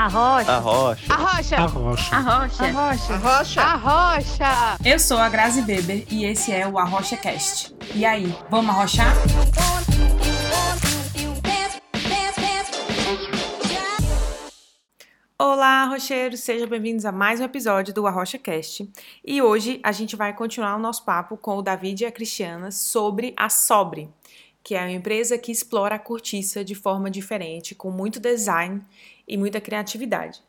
Arrocha. Arrocha. Arrocha. Arrocha. Arrocha. Arrocha. Arrocha. Arrocha. Eu sou a Grazi Beber e esse é o Arrocha Cast. E aí, vamos arrochar? Olá, arrocheiros! Sejam bem-vindos a mais um episódio do Arrocha Cast. E hoje a gente vai continuar o nosso papo com o David e a Cristiana sobre a Sobre, que é uma empresa que explora a cortiça de forma diferente, com muito design e muita criatividade.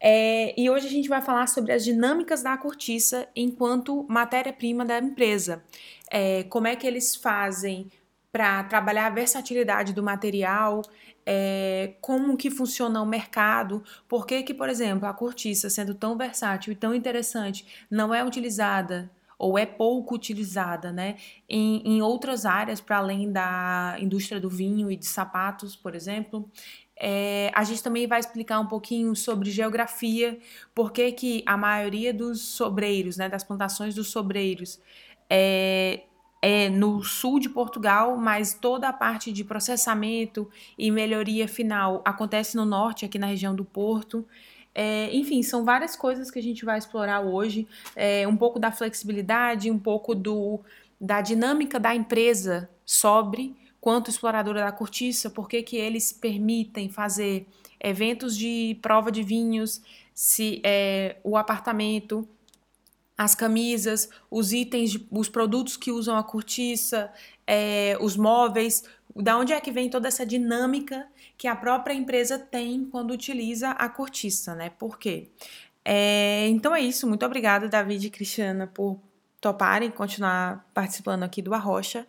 É, e hoje a gente vai falar sobre as dinâmicas da cortiça enquanto matéria-prima da empresa. É, como é que eles fazem para trabalhar a versatilidade do material, é, como que funciona o mercado, por que que, por exemplo, a cortiça, sendo tão versátil e tão interessante, não é utilizada ou é pouco utilizada né, em, em outras áreas para além da indústria do vinho e de sapatos, por exemplo. É, a gente também vai explicar um pouquinho sobre geografia, por que que a maioria dos sobreiros, né, das plantações dos sobreiros, é, é no sul de Portugal, mas toda a parte de processamento e melhoria final acontece no norte, aqui na região do Porto. É, enfim, são várias coisas que a gente vai explorar hoje. É, um pouco da flexibilidade, um pouco do, da dinâmica da empresa sobre quanto exploradora da cortiça, por que, eles permitem fazer eventos de prova de vinhos, se é, o apartamento, as camisas, os itens, os produtos que usam a cortiça, é, os móveis, da onde é que vem toda essa dinâmica que a própria empresa tem quando utiliza a cortiça, né? Por quê? É, então é isso, muito obrigada, David e Cristiana, por toparem continuar participando aqui do Arrocha.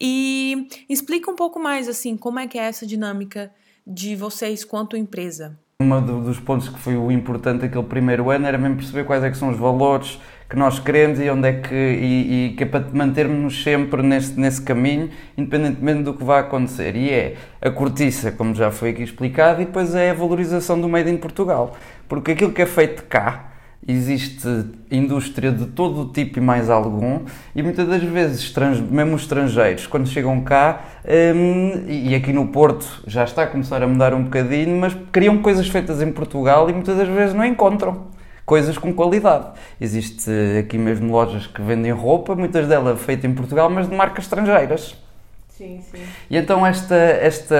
E explica um pouco mais, assim, como é que é essa dinâmica de vocês quanto empresa. Um dos pontos que foi o importante aquele primeiro ano era mesmo perceber quais é que são os valores que nós queremos e onde é que e, e que é para mantermos sempre nesse, nesse caminho, independentemente do que vá acontecer. E é a cortiça, como já foi aqui explicado, e depois é a valorização do made in Portugal. Porque aquilo que é feito cá, existe indústria de todo o tipo e mais algum, e muitas das vezes, mesmo os estrangeiros, quando chegam cá, um, e aqui no Porto já está a começar a mudar um bocadinho, mas criam coisas feitas em Portugal e muitas das vezes não encontram coisas com qualidade. Existe aqui mesmo lojas que vendem roupa, muitas delas feitas em Portugal, mas de marcas estrangeiras. Sim, sim. E então esta, esta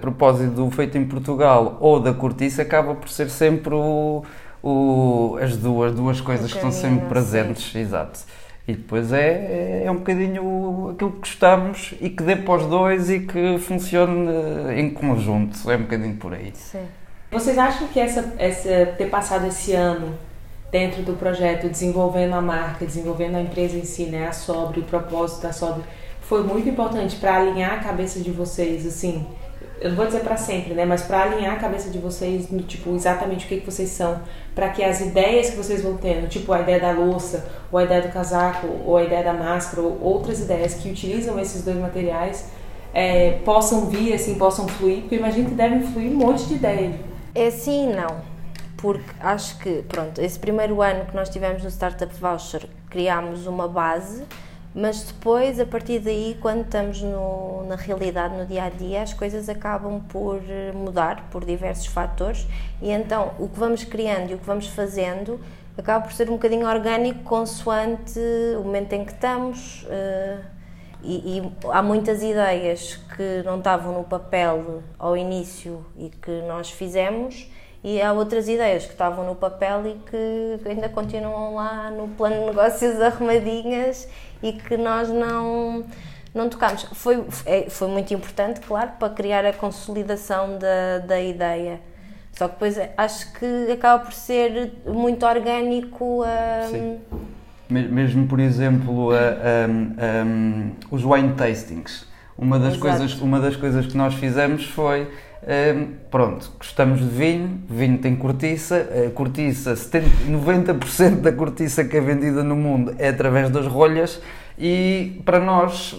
propósito do feito em Portugal ou da cortiça acaba por ser sempre o o, as duas, duas coisas que estão sempre presentes, sim. exato. E depois é, é um bocadinho aquilo que gostamos e que dê para os dois e que funcione em conjunto, é um bocadinho por aí. Sim. Vocês acham que essa, essa, ter passado esse ano dentro do projeto, desenvolvendo a marca, desenvolvendo a empresa em si, né, a Sobre, o propósito da Sobre, foi muito importante para alinhar a cabeça de vocês, assim, eu não vou dizer para sempre, né, mas para alinhar a cabeça de vocês no tipo exatamente o que, que vocês são, para que as ideias que vocês vão tendo, tipo a ideia da louça, ou a ideia do casaco, ou a ideia da máscara, ou outras ideias que utilizam esses dois materiais, é, possam vir, assim, possam fluir, porque imagino que devem fluir um monte de ideias. É sim não, porque acho que, pronto, esse primeiro ano que nós tivemos no Startup Voucher, criámos uma base mas depois, a partir daí, quando estamos no, na realidade, no dia a dia, as coisas acabam por eh, mudar por diversos fatores e então o que vamos criando e o que vamos fazendo acaba por ser um bocadinho orgânico consoante o momento em que estamos. Uh, e, e, há muitas ideias que não estavam no papel ao início e que nós fizemos e há outras ideias que estavam no papel e que ainda continuam lá no plano de negócios arrumadinhas e que nós não não tocámos. Foi, é, foi muito importante, claro, para criar a consolidação da, da ideia. Só que depois acho que acaba por ser muito orgânico. Um... Sim. Mesmo, por exemplo, um, um, os wine tastings. Uma das, coisas, uma das coisas que nós fizemos foi um, pronto, gostamos de vinho, vinho tem cortiça, a cortiça, 70, 90% da cortiça que é vendida no mundo é através das rolhas e para nós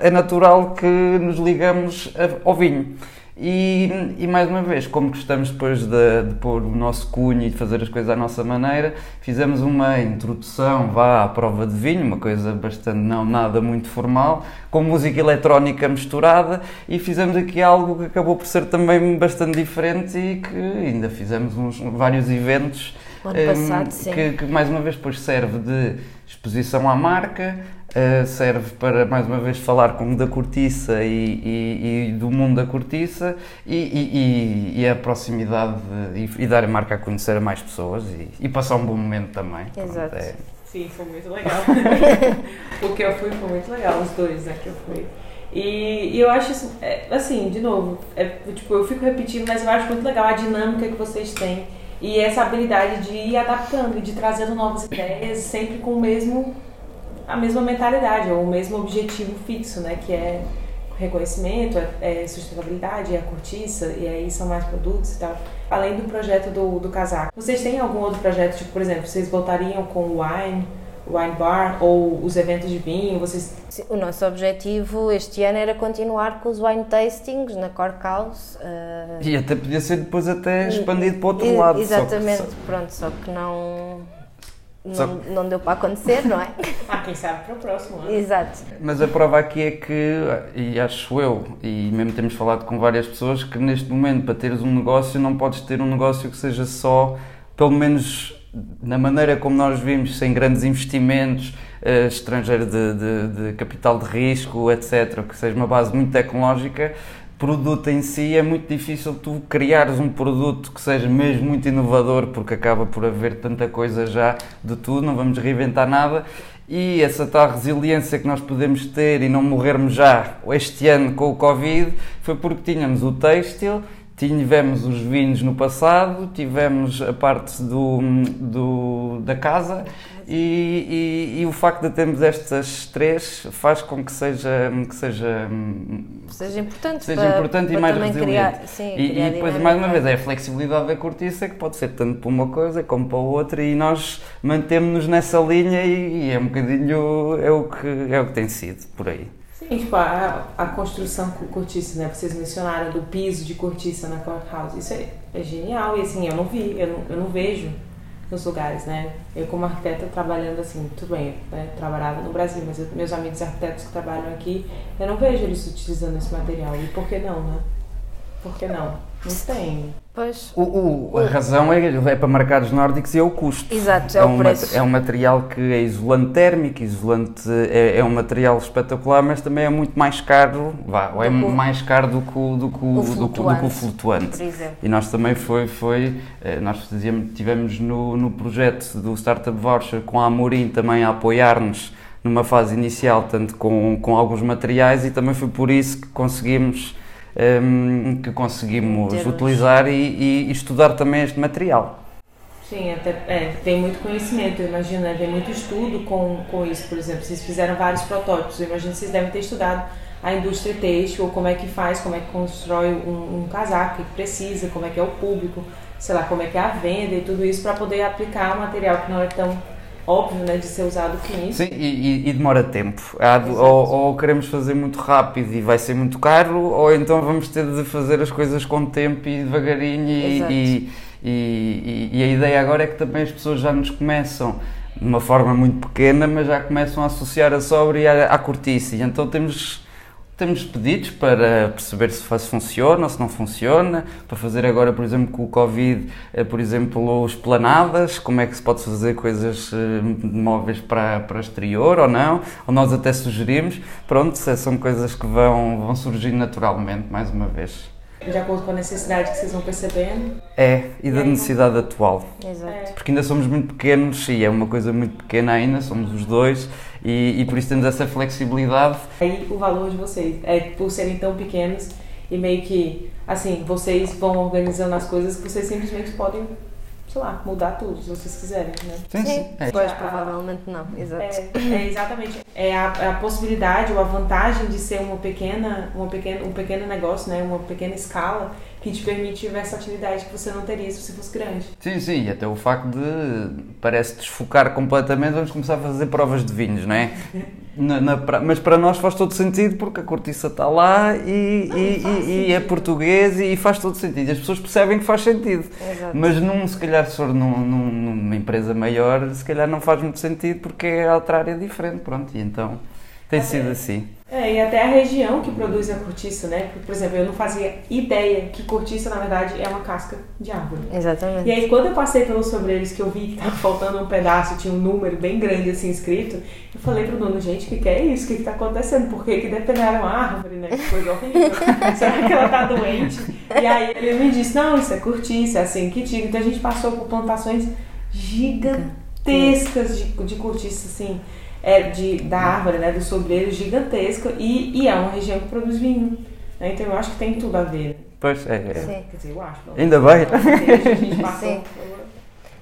é natural que nos ligamos ao vinho. E, e, mais uma vez, como gostamos depois de, de, pôr o nosso cunho e de fazer as coisas à nossa maneira, fizemos uma introdução, vá à prova de vinho, uma coisa bastante, não nada muito formal, com música eletrónica misturada e fizemos aqui algo que acabou por ser também bastante diferente e que ainda fizemos uns, vários eventos. O ano passado, um, que, que mais uma vez depois serve de exposição à marca, Uh, serve para mais uma vez falar com da cortiça e, e, e do mundo da cortiça e, e a proximidade de, e, dar a marca a conhecer a mais pessoas e, passar um bom momento também. Exato. Pronto, é. Sim, foi muito legal. o que eu fui foi muito legal, os dois né, que eu fui. E, eu acho assim, é, assim, de novo, é, tipo, eu fico repetindo, mas eu acho muito legal a dinâmica que vocês têm e essa habilidade de ir adaptando e de trazendo novas ideias, sempre com o mesmo a mesma mentalidade, ou o mesmo objetivo fixo, né? Que é reconhecimento, é, é sustentabilidade, é a cortiça, e aí são mais produtos e tal. Além do projeto do, do casaco. Vocês têm algum outro projeto, tipo, por exemplo, vocês voltariam com o Wine, Wine Bar, ou os eventos de vinho? Vocês... O nosso objetivo este ano era continuar com os wine tastings na Cork House. Uh... E até podia ser depois até expandido para o outro e, lado. Exatamente, só que... pronto, só que não não, não, deu para acontecer, não é? ah, quem sabe para o próximo ano. Exato. Mas a prova aqui é que, e acho eu, e mesmo temos falado com várias pessoas, que neste momento para teres um negócio não podes ter um negócio que seja só, pelo menos na maneira como nós vimos, sem grandes investimentos, uh, estrangeiro de, de, de, capital de risco, etc., que seja uma base muito tecnológica, produto em si é muito difícil tu criares um produto que seja mesmo muito inovador, porque acaba por haver tanta coisa já de tudo, não vamos reinventar nada. E essa tal resiliência que nós podemos ter e não morrermos já este ano com o Covid foi porque tínhamos o têxtil, tivemos os vinhos no passado, tivemos a parte do, do da casa e, e, e, o facto de termos estas três faz com que seja que seja seja importante, seja para, importante para e mais resiliente. Criar, sim, e, e, depois mais uma vez é a flexibilidade da cortiça que pode ser tanto para uma coisa como para outra e nós mantemos-nos nessa linha e, e, é um bocadinho é o que é o que tem sido por aí. Sim, tipo a, a construção com cortiça, né? Vocês mencionaram do piso de cortiça na courthouse. Isso é, é genial e assim eu não vi, eu não, eu não vejo nos lugares, né? Eu como arquiteta trabalhando assim, tudo bem, né? trabalhava no Brasil, mas eu, meus amigos arquitetos que trabalham aqui, eu não vejo eles utilizando esse material. E por que não, né? Por que não? Não tem. Pois. O, o, a razão é, é para mercados nórdicos e é o custo. Exato, é, é o um, preço. É um material que é isolante térmico, isolante, é, é, um material espetacular, mas também é muito mais caro, vá, ou é mais caro do que o, do que o, do, do, que o flutuante. E nós também foi, foi eh, nós fazíamos, tivemos no, no projeto do Startup Voucher com a Amorim também a apoiar-nos numa fase inicial, tanto com, com alguns materiais, e também foi por isso que conseguimos um, que conseguimos utilizar e, e, estudar também este material. Sim, até, é, tem muito conhecimento, imagino, né? tem muito estudo com, com isso, por exemplo, vocês fizeram vários protótipos, que vocês devem ter estudado a indústria têxtil, como é que faz, como é que constrói um, um casaco, que precisa, como é que é o público, sei lá, como é que é a venda e tudo isso para poder aplicar um material que não é tão óbvio né, de ser usado com isso. Sim, e, e demora tempo. ou, ou, queremos fazer muito rápido e vai ser muito caro, ou então vamos ter de fazer as coisas com tempo e devagarinho. E, e, e, a ideia agora é que também as pessoas já nos começam de uma forma muito pequena, mas já começam a associar a sobre à, à cortiça. E então temos temos pedidos para perceber se funciona ou se não funciona, para fazer agora, por exemplo, com o Covid, eh, por exemplo, os planadas, como é que se pode fazer coisas eh, móveis para, para exterior ou não, ou nós até sugerimos. Pronto, são coisas que vão, vão surgir naturalmente, mais uma vez de acordo com a necessidade que vocês vão percebendo. É, e da necessidade atual. Exato. Porque ainda somos muito pequenos e é uma coisa muito pequena ainda, somos os dois e, e por isso temos essa flexibilidade. Aí o valor de vocês é por serem tão pequenos e meio que, assim, vocês vão organizando as coisas que vocês simplesmente podem sei lá, mudar tudo, se vocês quiserem, né? Sim, sim. É. Pois, provavelmente não, exato. É, é exatamente. É a, a, possibilidade ou a vantagem de ser uma pequena, uma pequena, um pequeno negócio, né? Uma pequena escala que te permite versatilidade que você não teria se você fosse grande. Sim, sim, e até o facto de parece desfocar completamente, vamos começar a fazer provas de vinhos, não é? Na, na mas para nós faz todo sentido porque a cortiça está lá e, e, e, e, é português e faz todo sentido. As pessoas percebem que faz sentido. Exato. Mas num, se calhar se for num, num, numa empresa maior, se calhar não faz muito sentido porque é outra área diferente. Pronto, e então tem sido assim. É, e até a região que produz a cortiça, né? Por exemplo, eu não fazia ideia que cortiça, na verdade, é uma casca de árvore. Exatamente. E aí, quando eu passei pelos sobreiros que eu vi que tava faltando um pedaço, tinha um número bem grande assim escrito, eu falei pro dono, gente, o que, que é isso? O que, que tá acontecendo? Por que, que depenaram a árvore, né? Que coisa horrível. Será que ela tá doente? E aí ele me disse, não, isso é cortiça, é assim que tira. Então a gente passou por plantações gigantescas de, de cortiça, assim é de, da árvore, né, do sobreiro gigantesca e, e é uma região que produz vinho. Né? Então eu acho que tem tudo a ver. Pois é. é. Sim. Quer dizer, eu acho. Não. Ainda. A gente passou Sim.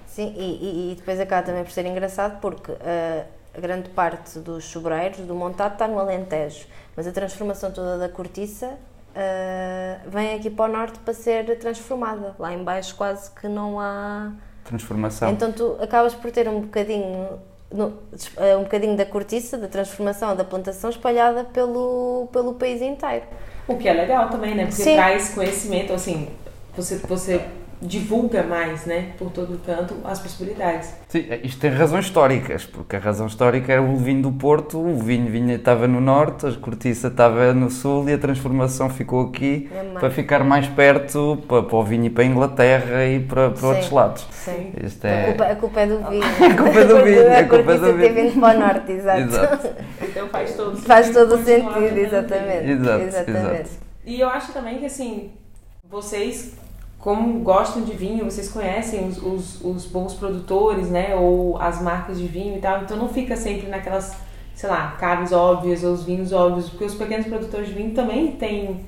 Sim, e, e- e depois acaba também por ser engraçado porque ah, a grande parte dos sobreiros, do montado, está no Alentejo, mas a transformação toda da cortiça ah, vem aqui para o norte para ser transformada. Lá em baixo quase que não há... Transformação. Então tu acabas por ter um bocadinho, no- eh, um bocadinho da cortiça, da transformação, da plantação espalhada pelo, pelo país inteiro. O que é legal também, né? Porque Sim. traz conhecimento, assim, você, você divulga mais, né? Por todo canto as possibilidades. Sim, isto tem razões históricas, porque a razão histórica era o vinho do Porto, o vinho vinha, estava no norte, a cortiça estava no sul e a transformação ficou aqui É para ficar mais perto, para, para o vinho ir para a Inglaterra e para, para Sim. outros lados. Sim. Isto A, é... culpa, a culpa é do vinho. A culpa é do vinho, A a culpa é cortiça do ter vinho. vindo para o norte, exato. Exato. Então faz todo Faz todo o sentido, exatamente. Exato, exatamente. exato. E eu acho também que, assim, vocês, como gostam de vinho, vocês conhecem os, os, os bons produtores, né? Ou as marcas de vinho e tal. Então não fica sempre naquelas, sei lá, caves óbvias ou os vinhos óbvios. Porque os pequenos produtores de vinho também têm,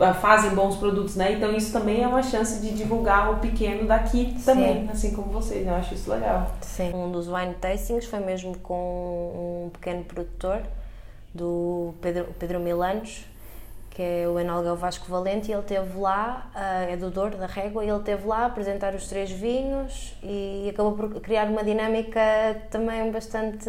ah, fazem bons produtos, né? Então isso também é uma chance de divulgar o pequeno daqui também, assim como vocês. Eu acho isso legal. Sim. Um dos wine tastings foi mesmo com um pequeno produtor, do Pedro, Pedro Milanos, que é o Enolga Vasco Valente, e ele esteve lá, ah, é do Douro, da Régua, e ele esteve lá a apresentar os três vinhos e acabou por criar uma dinâmica também bastante,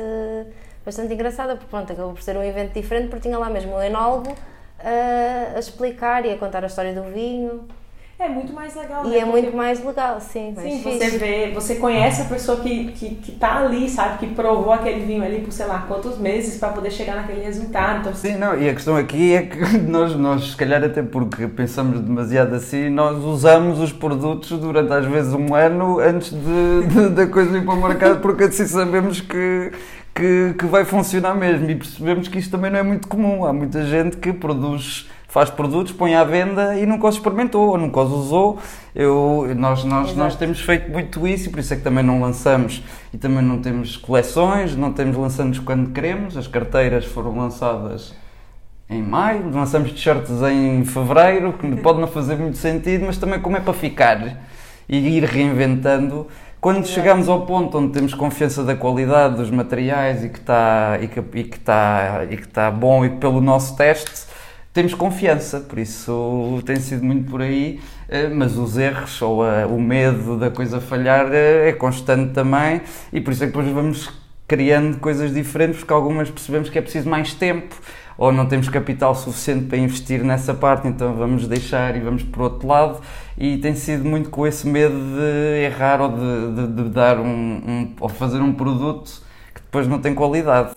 bastante engraçada, porque pronto, acabou por ser um evento diferente, porque tinha lá mesmo o Enólogo ah, a explicar e a contar a história do vinho, É muito mais legal, e né? é Porque- muito mais legal, sim, mais Sim, você vê, você conhece a pessoa que, que, que tá ali, sabe? Que provou aquele vinho ali por sei lá quantos meses para poder chegar naquele resultado. Então, Sim, não, e a questão aqui é que nós, nós, se calhar até porque pensamos demasiado assim, nós usamos os produtos durante às vezes um ano antes de, de- da coisa ir para o mercado, porque assim sabemos que, que, que vai funcionar mesmo e percebemos que isto também não é muito comum. Há muita gente que produz, faz produtos, põe à venda e nunca os experimentou ou nunca os usou. Eu, nós, nós, nós temos feito muito isso e por isso é que também não lançamos e também não temos coleções, não temos lançamos quando queremos. As carteiras foram lançadas em maio, lançamos t-shirts em fevereiro, que pode não fazer muito sentido, mas também como é para ficar e ir reinventando. Quando chegamos ao ponto onde temos confiança da qualidade dos materiais e que está e que, e que está e que está bom e que pelo nosso teste temos confiança, por isso tem sido muito por aí, eh, mas os erros ou a- o medo da coisa falhar eh, é constante também e por isso é que depois vamos criando coisas diferentes porque algumas percebemos que é preciso mais tempo ou não temos capital suficiente para investir nessa parte, então vamos deixar e vamos por outro lado e tem sido muito com esse medo de errar ou de, de- de dar um, um- ou fazer um produto que depois não tem qualidade.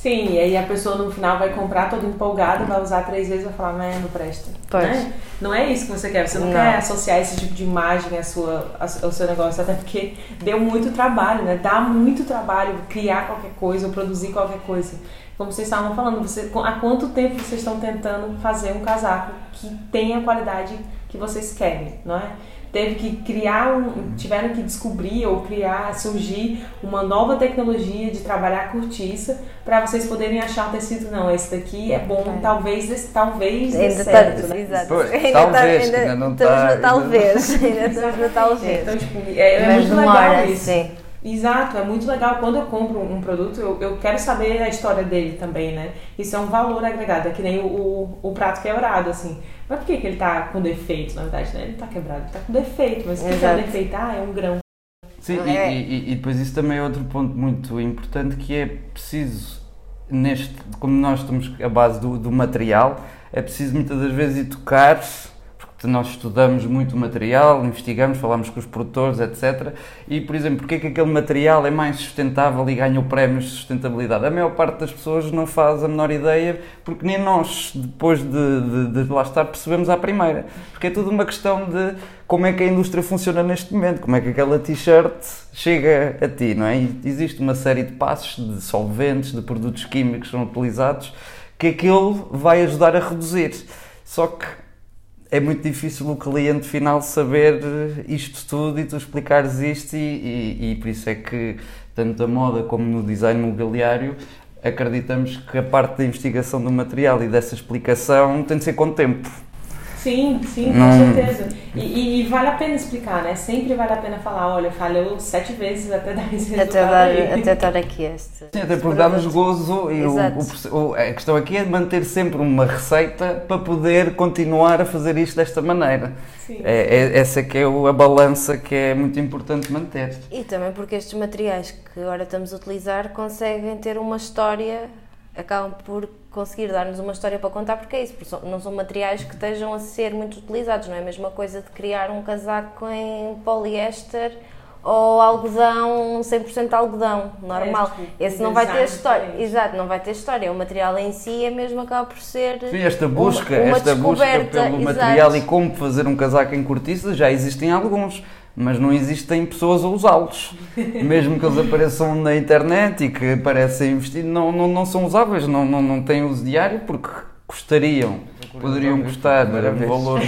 Sim, e aí a pessoa no final vai comprar toda empolgada, vai usar três vezes e vai falar, mas não presta. Pois. Né? Não é isso que você quer, você não, Não. quer associar esse tipo de imagem à sua, ao seu negócio, até porque deu muito trabalho, né? Dá muito trabalho criar qualquer coisa ou produzir qualquer coisa. Como vocês estavam falando, você, há quanto tempo vocês estão tentando fazer um casaco que tenha a qualidade que vocês querem, não é? Teve que criar um, tiveram que descobrir ou criar, surgir uma nova tecnologia de trabalhar a cortiça para vocês poderem achar um tecido, não, esse daqui é bom, Ok. talvez, esse- talvez dê Ainda certo, tá, né? exato. Pois, ainda talvez, tá, ainda não estamos tá, no talvez. Ainda estamos no talvez. Então, tipo, é, é muito legal isso. sim. Exato, é muito legal. Quando eu compro um produto, eu, eu quero saber a história dele também, né? Isso é um valor agregado, é que nem o, o, o prato quebrado, assim. Mas por que, que ele tá com defeito, na verdade, né? Ele tá quebrado, ele tá com defeito, mas o que, é defeito? Ah, é um grão. Sim, e, É. e- e depois isso também é outro ponto muito importante que é preciso neste, como nós estamos a base do, do material, é preciso muitas das vezes ir tocar nós estudamos muito o material, investigamos, falamos com os produtores, etc. E, por exemplo, porque é que aquele material é mais sustentável e ganha o prémio de sustentabilidade? A maior parte das pessoas não faz a menor ideia, porque nem nós, depois de, de, de lá estar, percebemos à primeira. Porque é tudo uma questão de como é que a indústria funciona neste momento, como é que aquela t-shirt chega a ti, não é? E existe uma série de passos, de solventes, de produtos químicos que são utilizados, que aquilo vai ajudar a reduzir. Só que é muito difícil o cliente final saber isto tudo e tu explicares isto e, e, e por isso é que tanto na moda como no design mobiliário acreditamos que a parte da investigação do material e dessa explicação tem de ser com tempo Sim, sim, com não... certeza. E, e, e, vale a pena explicar, né? Sempre vale a pena falar, olha, falhou sete vezes até dar esse resultado até dar, Até dar aqui este. Sim, até porque dá-nos gozo e o, o, a questão aqui é manter sempre uma receita para poder continuar a fazer isto desta maneira. Sim. É, é, essa que é a balança que é muito importante manter. E também porque estes materiais que agora estamos a utilizar conseguem ter uma história acabam por conseguir dar-nos uma história para contar, porque é isso, porque não são materiais que estejam a ser muito utilizados, não é a mesma coisa de criar um casaco em poliéster ou algodão, 100% algodão, normal. É, Esse não vai ter história. Exato, não vai ter história. O material em si é mesmo acaba por ser. Sim, esta busca, uma, uma esta busca pelo exato. material e como fazer um casaco em cortiça já existem alguns mas não existem pessoas a usá-los. Mesmo que eles apareçam na internet e que parecem investir, não, não, não são usáveis, não, não, não têm uso diário porque custariam, poderiam custar um valor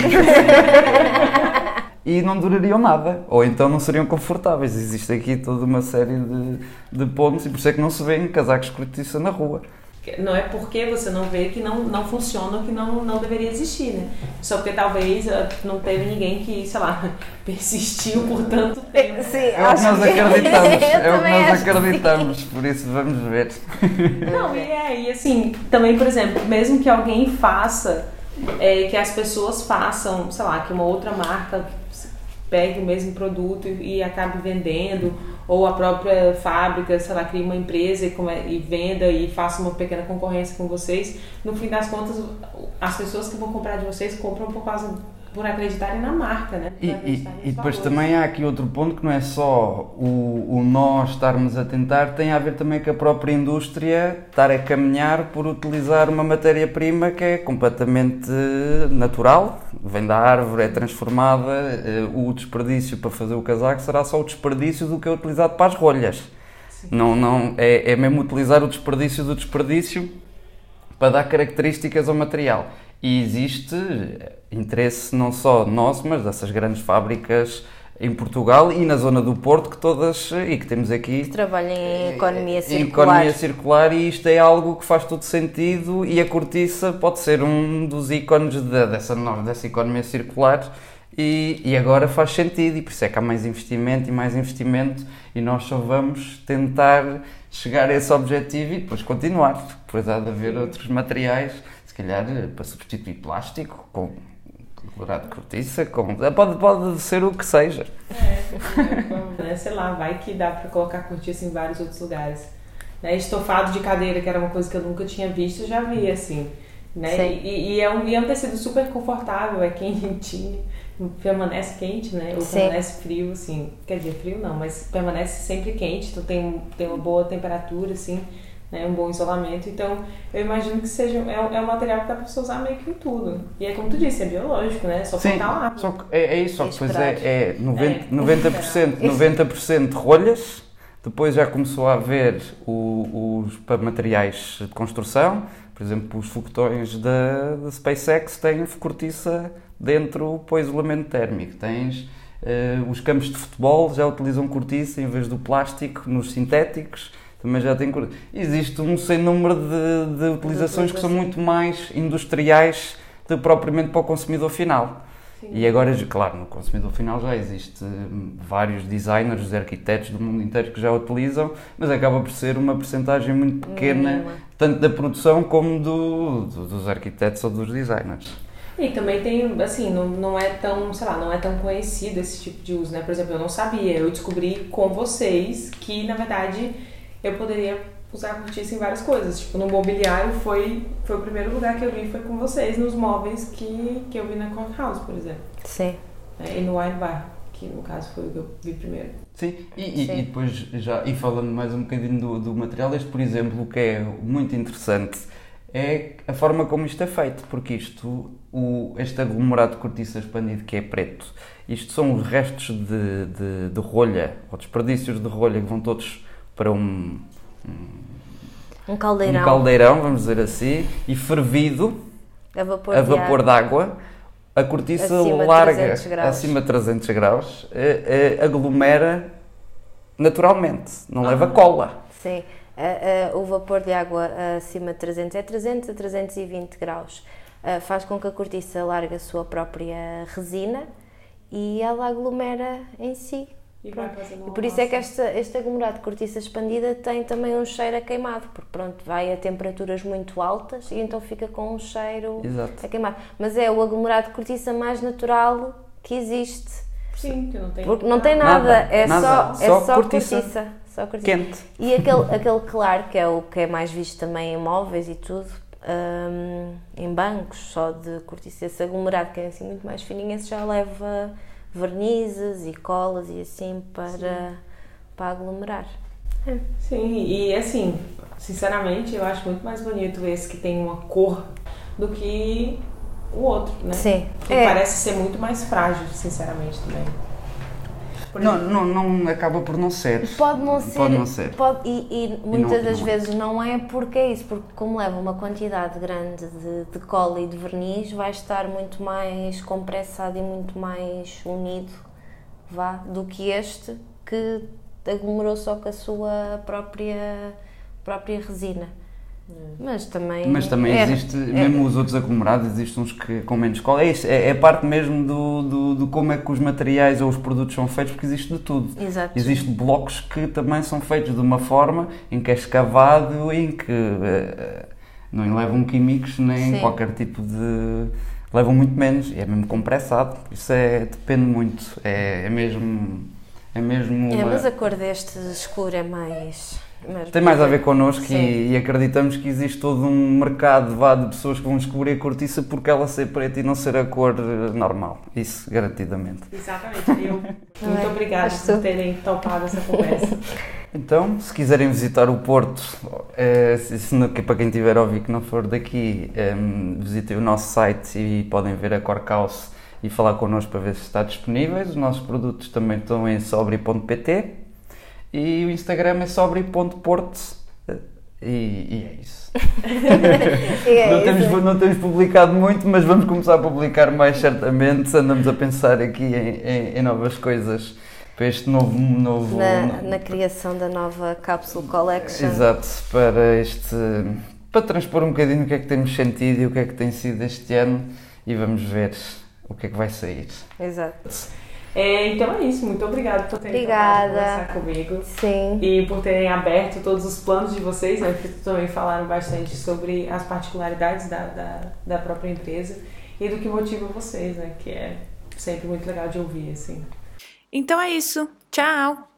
e não durariam nada, ou então não seriam confortáveis. Existe aqui toda uma série de, de pontos e por isso é que não se vêem casacos cortiça na rua. Não é porque você não vê que não, não funciona que não, não deveria existir, né? Só porque talvez eh, não teve ninguém que, sei lá, persistiu por tanto tempo. Sim, é o que nós acreditamos, é o que nós acreditamos, por isso vamos ver. Não, e é, e assim, também, por exemplo, mesmo que alguém faça, é, que as pessoas façam, sei lá, que uma outra marca pegue o mesmo produto e, acabe vendendo, ou a própria fábrica, sei lá, cria uma empresa e, come, e venda e faça uma pequena concorrência com vocês, no fim das contas, as pessoas que vão comprar de vocês compram por causa por acreditarem na marca, né? E, e, e, depois também há aqui outro ponto que não é só o, o nós estarmos a tentar, tem a ver também com a própria indústria estar a caminhar por utilizar uma matéria-prima que é completamente natural, vem da árvore, é transformada, eh, o desperdício para fazer o casaco será só o desperdício do que é utilizado para as rolhas. Não, não, é, é mesmo utilizar o desperdício do desperdício para dar características ao material. E existe interesse não só nosso, mas dessas grandes fábricas em Portugal e na zona do Porto que todas e que temos aqui que trabalham em economia circular. Em economia circular e isto é algo que faz todo sentido e a cortiça pode ser um dos ícones de, dessa dessa economia circular e, e agora faz sentido e por isso é que há mais investimento e mais investimento e nós só vamos tentar chegar a esse objetivo e depois continuar, depois há de haver outros materiais se calhar para substituir plástico com colorado de cortiça, com, pode, pode ser o que seja. É, né, sei lá, vai que dá para colocar cortiça em vários outros lugares. Né, estofado de cadeira, que era uma coisa que eu nunca tinha visto, já vi assim. Né? E, e, é um, e é um tecido super confortável, é quentinho, permanece quente, né? Ou Sim. permanece frio, assim. Quer dizer, frio não, mas permanece sempre quente, então tem, tem uma boa temperatura, assim né, um bom isolamento. Então, eu imagino que seja é, é um material que dá para você usar meio que em tudo. E é como tu disse, é biológico, né? Só Sim, lá. Só que é, é isso, só que depois é, é 90%, é. 90%, 90 rolhas, depois já começou a haver o, os para materiais de construção, por exemplo, os foguetões da, da SpaceX têm cortiça dentro para o isolamento térmico. Tens uh, os campos de futebol já utilizam cortiça em vez do plástico nos sintéticos também já tem Existe um sem número de, de utilizações que são muito mais industriais do que propriamente para o consumidor final. Sim. E agora, claro, no consumidor final já existe vários designers, arquitetos do mundo inteiro que já utilizam, mas acaba por ser uma percentagem muito pequena, tanto da produção como do, do, dos arquitetos ou dos designers. E também tem, assim, não, não é tão, sei lá, não é tão conhecido esse tipo de uso, né? Por exemplo, eu não sabia, eu descobri com vocês que, na verdade, eu poderia usar a cortiça em várias coisas. Tipo, no mobiliário foi, foi o primeiro lugar que eu vi, foi com vocês, nos móveis que, que eu vi na Conk House, por exemplo. Sim. É, e no Wine Bar, que no caso foi o que eu vi primeiro. Sim, e, e- Sim. e depois já, e falando mais um bocadinho do, do material, este por exemplo, o que é muito interessante é a forma como isto é feito, porque isto, o, este aglomerado de cortiça expandido que é preto, isto são os restos de, de, de rolha, ou desperdícios de rolha que vão todos para um, Um um caldeirão caldeirão, vamos dizer assim, e fervido a vapor, a de vapor ar. de água, a cortiça Acima de larga 300 graus. acima de 300 graus, eh, eh, aglomera naturalmente, não leva cola. Sim, a- a- o vapor de água acima de 300 é 300 a 320 graus. Ah, faz com que a cortiça largue a sua própria resina e ela aglomera em si. E Pronto. E por isso é que esta, este aglomerado de cortiça expandida tem também um cheiro a queimado, porque pronto, vai a temperaturas muito altas e então fica com um cheiro Exato. a queimado. Mas é o aglomerado de cortiça mais natural que existe. Sim, que não tem. Porque não tem nada, Nada, é, nada, só, é só só cortiça. cortiça. Só cortiça. Quente. E aquele, aquele claro, que é o que é mais visto também em móveis e tudo, hum, em bancos, só de cortiça, esse aglomerado que é assim muito mais fininho, esse já leva vernizes e colas e assim para, para aglomerar. Sim, e assim, sinceramente, eu acho muito mais bonito esse que tem uma cor do que o outro, né? Sim. Que É. parece ser muito mais frágil, sinceramente, também. Por Não, não, não acaba por não ser. Pode não ser. Pode não ser. pode- e, e muitas não- das não é. vezes não é porque é isso, porque como leva uma quantidade grande de, de cola e de verniz, vai estar muito mais compressado e muito mais unido vá, do que este que aglomerou só com a sua própria, própria resina. Mas também. Mas também é- existe, é- mesmo os outros aglomerados, existem uns que com menos cola. É, isso, é, é parte mesmo do, do, do como é que os materiais ou os produtos são feitos, porque existe de tudo. Exato. Existem blocos que também são feitos de uma forma em que é escavado, em que eh, não levam químicos nem Sim. qualquer tipo de. levam muito menos, e é mesmo compressado. Isso é, depende muito. É, é mesmo. É mesmo. É, uma- mas a cor deste escuro é mais. Mais Tem mais a ver connosco e, e acreditamos que existe todo um mercado vá, de pessoas que vão descobrir a cortiça porque ela ser preta e não ser a cor eh, normal. Isso, garantidamente. Exatamente. Eu, muito é? obrigada por terem topado essa conversa. Então, se quiserem visitar o Porto, eh, se, não- para quem tiver a ouvir que não for daqui, eh, visitem o nosso site e podem ver a Corcaus e falar connosco para ver se está disponíveis. Os nossos produtos também estão em sobre.pt e o Instagram é sobre.porto. Eh, E, e é isso. É, não, temos, isso. não temos publicado muito, mas vamos começar a publicar mais certamente. Andamos a pensar aqui em, em- em novas coisas para este novo. novo Na, na criação da nova Capsule Collection. Exato, para este. para transpor um bocadinho o que é que temos sentido e o que é que tem sido este ano e vamos ver o que é que vai sair. Exato. É, então é isso. Muito obrigada por terem Obrigada. conversar comigo. Sim. E por terem aberto todos os planos de vocês, né? Porque também falaram bastante sobre as particularidades da, da, da própria empresa e do que motiva vocês, né? Que é sempre muito legal de ouvir, assim. Então é isso. Tchau!